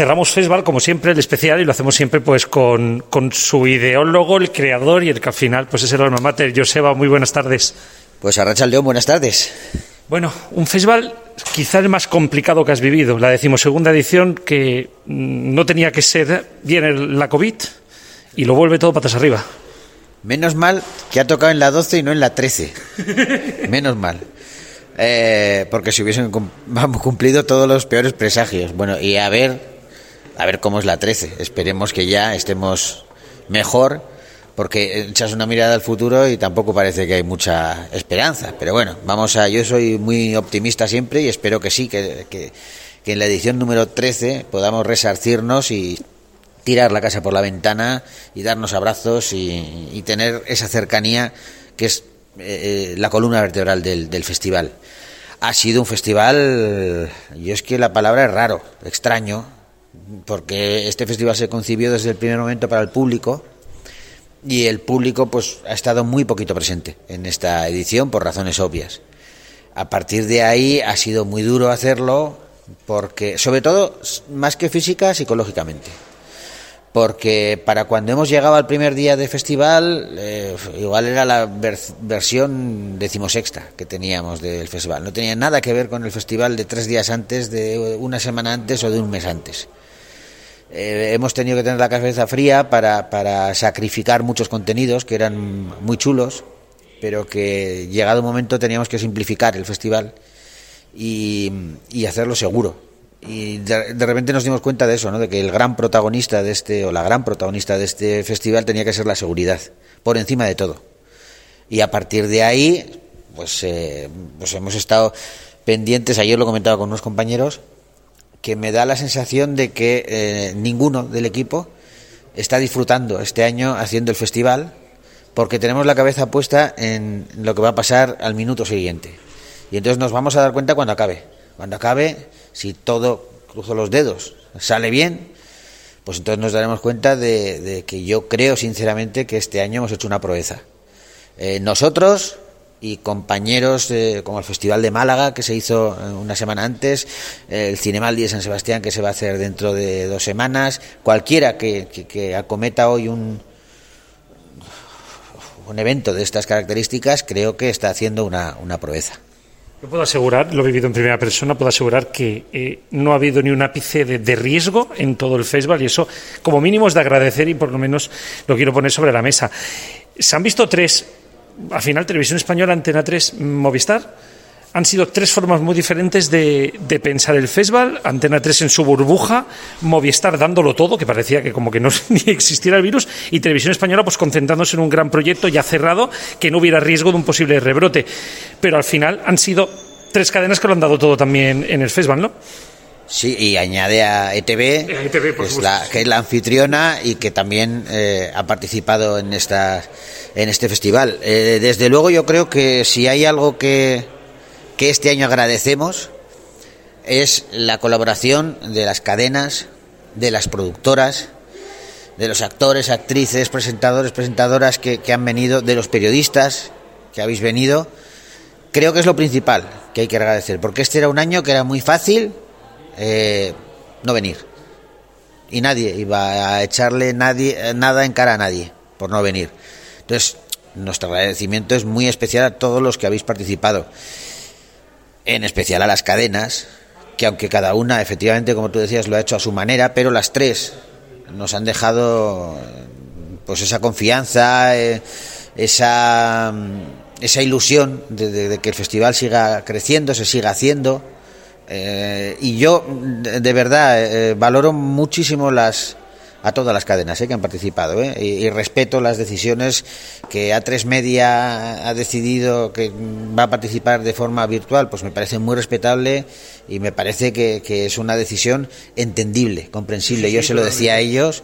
cerramos Festival, como siempre, el especial, y lo hacemos siempre pues con, con su ideólogo, el creador y el que al final pues es el alma mater. Joseba, muy buenas tardes. Pues Arracha León, buenas tardes. Bueno, un festival quizá el más complicado que has vivido, la decimosegunda edición que mm, no tenía que ser, viene la COVID y lo vuelve todo patas arriba. Menos mal que ha tocado en la 12 y no en la 13. Menos mal. Eh, porque si hubiesen cumplido todos los peores presagios. Bueno, y a ver, a ver cómo es la 13. Esperemos que ya estemos mejor porque echas una mirada al futuro y tampoco parece que hay mucha esperanza. Pero bueno, vamos a. Yo soy muy optimista siempre y espero que sí, que, que, en la edición número 13 podamos resarcirnos y tirar la casa por la ventana y darnos abrazos y, tener esa cercanía que es eh, la columna vertebral del, del festival. Ha sido un festival, yo es que la palabra es raro, extraño, porque este festival se concibió desde el primer momento para el público y el público pues ha estado muy poquito presente en esta edición por razones obvias. A partir de ahí ha sido muy duro hacerlo porque sobre todo más que física psicológicamente. Porque para cuando hemos llegado al primer día de festival, eh, igual era la versión decimosexta que teníamos del festival. No tenía nada que ver con el festival de tres días antes, de una semana antes o de un mes antes. Eh, hemos tenido que tener la cabeza fría para, para, sacrificar muchos contenidos que eran muy chulos, pero que llegado un momento teníamos que simplificar el festival y, hacerlo seguro. Y de, repente nos dimos cuenta de eso, ¿no? de que el gran protagonista de este, o la gran protagonista de este festival tenía que ser la seguridad, por encima de todo. Y a partir de ahí, pues, eh, pues hemos estado pendientes, ayer lo comentaba con unos compañeros, que me da la sensación de que eh, ninguno del equipo está disfrutando este año haciendo el festival porque tenemos la cabeza puesta en lo que va a pasar al minuto siguiente. Y entonces nos vamos a dar cuenta cuando acabe. Cuando acabe, si todo, cruzo los dedos, sale bien, pues entonces nos daremos cuenta de, que yo creo sinceramente que este año hemos hecho una proeza. Eh, nosotros, y compañeros como el Festival de Málaga que se hizo eh, una semana antes, el Cinemaldi de San Sebastián que se va a hacer dentro de dos semanas, cualquiera que, que, acometa hoy un, un evento de estas características creo que está haciendo una, una proeza. Yo puedo asegurar, lo he vivido en primera persona, puedo asegurar que eh, no ha habido ni un ápice de, de, riesgo en todo el festival y eso como mínimo es de agradecer y por lo menos lo quiero poner sobre la mesa. Se han visto tres al final Televisión Española, Antena 3, Movistar, han sido tres formas muy diferentes de, pensar el festival. Antena 3 en su burbuja, Movistar dándolo todo, que parecía que como que no ni existiera el virus, y Televisión Española pues concentrándose en un gran proyecto ya cerrado, que no hubiera riesgo de un posible rebrote. Pero al final han sido tres cadenas que lo han dado todo también en el festival, ¿no? Sí, y añade a ETV, e que es la anfitriona y que también eh, ha participado en esta en este festival. Eh, desde luego yo creo que si hay algo que, que este año agradecemos es la colaboración de las cadenas, de las productoras, de los actores, actrices, presentadores, presentadoras que, que han venido, de los periodistas que habéis venido. Creo que es lo principal que hay que agradecer, porque este era un año que era muy fácil eh, no venir. Y nadie iba a echarle nadie, nada en cara a nadie por no venir. Entonces, nuestro agradecimiento es muy especial a todos los que habéis participado, en especial a las cadenas, que aunque cada una, efectivamente, como tú decías, lo ha hecho a su manera, pero las tres nos han dejado pues esa confianza, eh, esa, esa ilusión de, que el festival siga creciendo, se siga haciendo. Eh, y yo, de, verdad, eh, valoro muchísimo las, a todas las cadenas ¿eh? que han participado ¿eh? y, respeto las decisiones que A3 Media ha decidido que va a participar de forma virtual, pues me parece muy respetable y me parece que, es una decisión entendible, comprensible. Yo se lo decía a ellos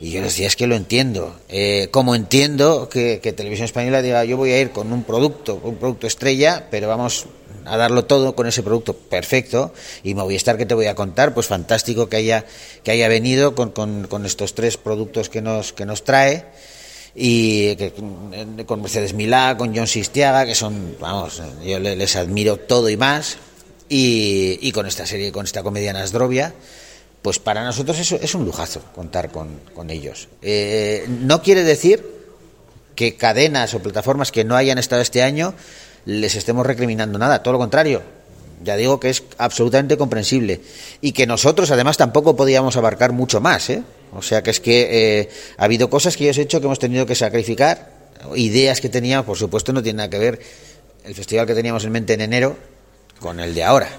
y yo les decía, es que lo entiendo. Eh, como entiendo que, que Televisión Española diga, yo voy a ir con un producto, un producto estrella, pero vamos a darlo todo con ese producto perfecto y Movistar que te voy a contar pues fantástico que haya que haya venido con, con, estos tres productos que nos que nos trae y que, con Mercedes Milá, con John Sistiaga, que son, vamos, yo les admiro todo y más, y, y con esta serie, con esta comedia Nasdrovia, pues para nosotros eso es un lujazo contar con, con ellos. Eh, no quiere decir que cadenas o plataformas que no hayan estado este año les estemos recriminando nada, todo lo contrario. Ya digo que es absolutamente comprensible y que nosotros además tampoco podíamos abarcar mucho más. ¿eh? O sea que es que eh, ha habido cosas que yo he hecho que hemos tenido que sacrificar, ideas que teníamos, por supuesto no tiene nada que ver el festival que teníamos en mente en enero con el de ahora.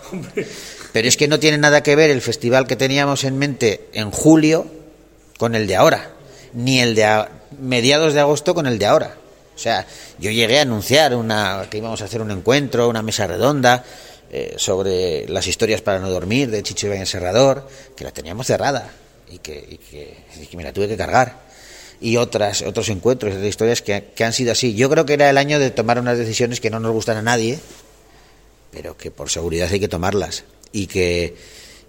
Pero es que no tiene nada que ver el festival que teníamos en mente en julio con el de ahora, ni el de mediados de agosto con el de ahora. O sea, yo llegué a anunciar una, que íbamos a hacer un encuentro, una mesa redonda eh, sobre las historias para no dormir de Chicho Ibañez Serrador, que la teníamos cerrada y que, y que, y que me la tuve que cargar. Y otras, otros encuentros, otras historias que, que han sido así. Yo creo que era el año de tomar unas decisiones que no nos gustan a nadie, pero que por seguridad hay que tomarlas. Y que,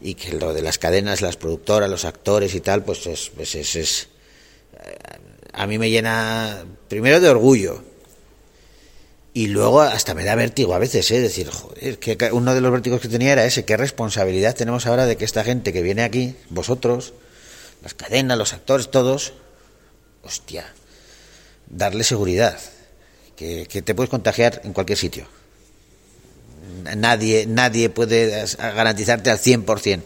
y que lo de las cadenas, las productoras, los actores y tal, pues es, pues es, es a mí me llena primero de orgullo y luego hasta me da vértigo a veces, ¿eh? decir, joder, que uno de los vértigos que tenía era ese, qué responsabilidad tenemos ahora de que esta gente que viene aquí, vosotros, las cadenas, los actores, todos, hostia, darle seguridad, que, que te puedes contagiar en cualquier sitio. Nadie, nadie puede garantizarte al 100%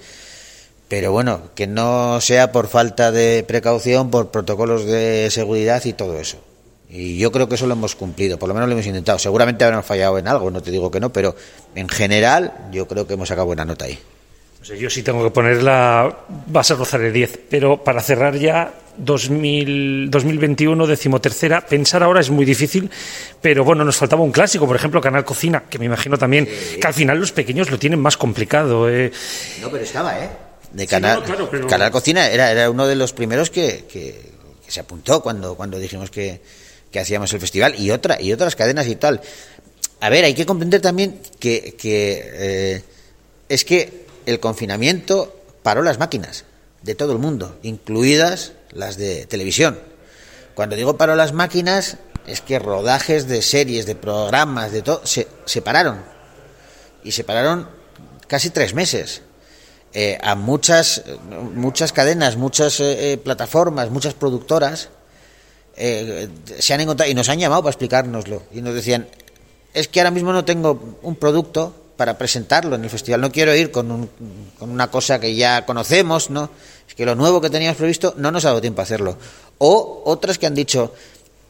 pero bueno, que no sea por falta de precaución, por protocolos de seguridad y todo eso. Y yo creo que eso lo hemos cumplido, por lo menos lo hemos intentado. Seguramente habremos fallado en algo, no te digo que no, pero en general yo creo que hemos sacado buena nota ahí. O sea, yo sí tengo que poner la base rozar el 10, pero para cerrar ya 2000, 2021, decimotercera, pensar ahora es muy difícil, pero bueno, nos faltaba un clásico, por ejemplo, Canal Cocina, que me imagino también sí. que al final los pequeños lo tienen más complicado. Eh. No, pero estaba, ¿eh? De Canal, sí, no, claro, pero... Canal Cocina era, era uno de los primeros que, que, que se apuntó cuando, cuando dijimos que, que, hacíamos el festival y otra y otras cadenas y tal. A ver, hay que comprender también que, que eh, es que el confinamiento paró las máquinas de todo el mundo, incluidas las de televisión. Cuando digo paró las máquinas, es que rodajes de series, de programas, de todo, se, se pararon. Y se pararon casi tres meses eh, a muchas, muchas cadenas, muchas eh, plataformas, muchas productoras eh, se han encontrado y nos han llamado para explicárnoslo. Y nos decían, es que ahora mismo no tengo un producto para presentarlo en el festival, no quiero ir con, un, con una cosa que ya conocemos, ¿no? Es que lo nuevo que teníamos previsto no nos ha dado tiempo a hacerlo. O otras que han dicho,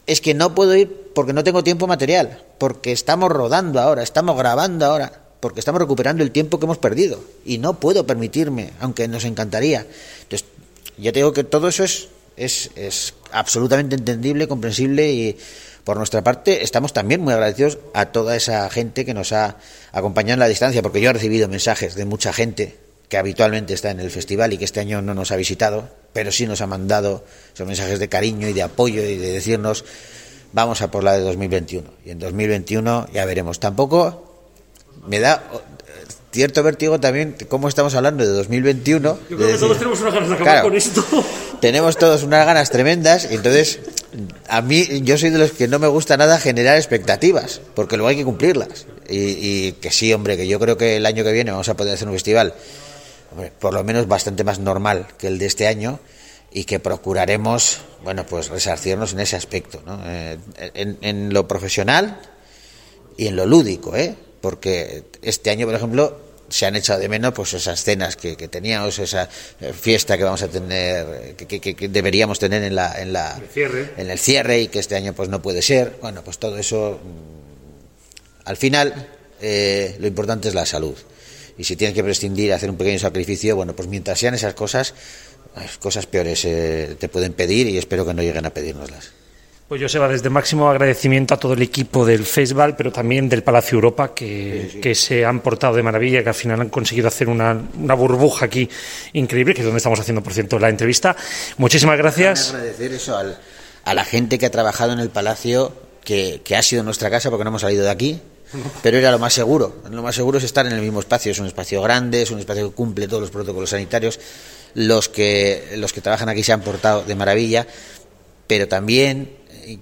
es que no puedo ir porque no tengo tiempo material, porque estamos rodando ahora, estamos grabando ahora porque estamos recuperando el tiempo que hemos perdido y no puedo permitirme, aunque nos encantaría. Entonces, ya te digo que todo eso es, es, es absolutamente entendible, comprensible y por nuestra parte estamos también muy agradecidos a toda esa gente que nos ha acompañado en la distancia, porque yo he recibido mensajes de mucha gente que habitualmente está en el festival y que este año no nos ha visitado, pero sí nos ha mandado esos mensajes de cariño y de apoyo y de decirnos vamos a por la de 2021. Y en 2021 ya veremos. Tampoco me da cierto vértigo también cómo estamos hablando de 2021. Yo creo que todos tenemos unas ganas de acabar claro, con esto. Tenemos todos unas ganas tremendas y entonces a mí yo soy de los que no me gusta nada generar expectativas, porque luego hay que cumplirlas. Y, y, que sí, hombre, que yo creo que el año que viene vamos a poder hacer un festival, hombre, por lo menos bastante más normal que el de este año y que procuraremos, bueno, pues resarcirnos en ese aspecto, ¿no? Eh, en, en lo profesional y en lo lúdico, ¿eh? Porque este año, por ejemplo, se han echado de menos pues esas cenas que, que teníamos, esa eh, fiesta que vamos a tener, que, que, que deberíamos tener en la, en la el cierre. en el cierre y que este año pues no puede ser. Bueno, pues todo eso, mm, al final, eh, lo importante es la salud. Y si tienes que prescindir, hacer un pequeño sacrificio, bueno, pues mientras sean esas cosas, cosas peores eh, te pueden pedir y espero que no lleguen a pedírnoslas. Pues Joseba, desde máximo agradecimiento a todo el equipo del Festival, pero también del Palacio Europa, que, sí, sí. que, se han portado de maravilla, que al final han conseguido hacer una, una, burbuja aquí increíble, que es donde estamos haciendo, por cierto, la entrevista. Muchísimas gracias. agradecer eso al, a la gente que ha trabajado en el Palacio, que, que ha sido nuestra casa, porque no hemos salido de aquí, pero era lo más seguro. Lo más seguro es estar en el mismo espacio. Es un espacio grande, es un espacio que cumple todos los protocolos sanitarios. Los que, los que trabajan aquí se han portado de maravilla, pero también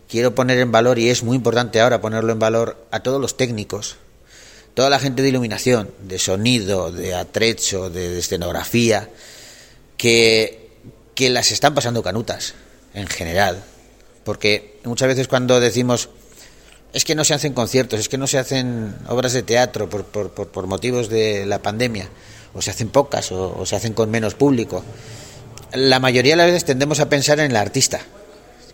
quiero poner en valor, y es muy importante ahora ponerlo en valor, a todos los técnicos, toda la gente de iluminación, de sonido, de atrecho, de, de escenografía, que, que las están pasando canutas, en general. Porque muchas veces cuando decimos es que no se hacen conciertos, es que no se hacen obras de teatro por, por, por, motivos de la pandemia, o se hacen pocas, o, o, se hacen con menos público. La mayoría de las veces tendemos a pensar en el artista,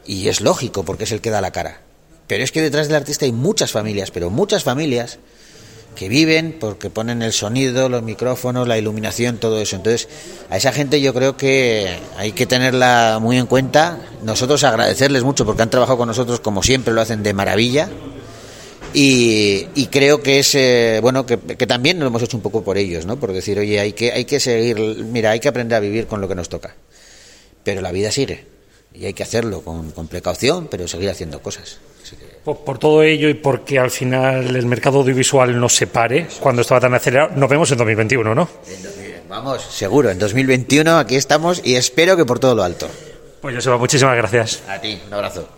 y es lógico porque es el que da la cara. Pero es que detrás del artista hay muchas familias, pero muchas familias que viven porque ponen el sonido, los micrófonos, la iluminación, todo eso. Entonces, a esa gente yo creo que hay que tenerla muy en cuenta. Nosotros agradecerles mucho porque han trabajado con nosotros como siempre lo hacen de maravilla. Y, creo que es eh, bueno que, también lo hemos hecho un poco por ellos, ¿no? Por decir, oye, hay que hay que seguir, mira, hay que aprender a vivir con lo que nos toca. Pero la vida sigue y hay que hacerlo con, con precaución, pero seguir haciendo cosas. Por, todo ello y porque al final el mercado audiovisual no se pare cuando estaba tan acelerado, nos vemos en 2021, ¿no? Vamos, seguro, en 2021 aquí estamos y espero que por todo lo alto. Pues Joseba, muchísimas gracias. A ti, un abrazo.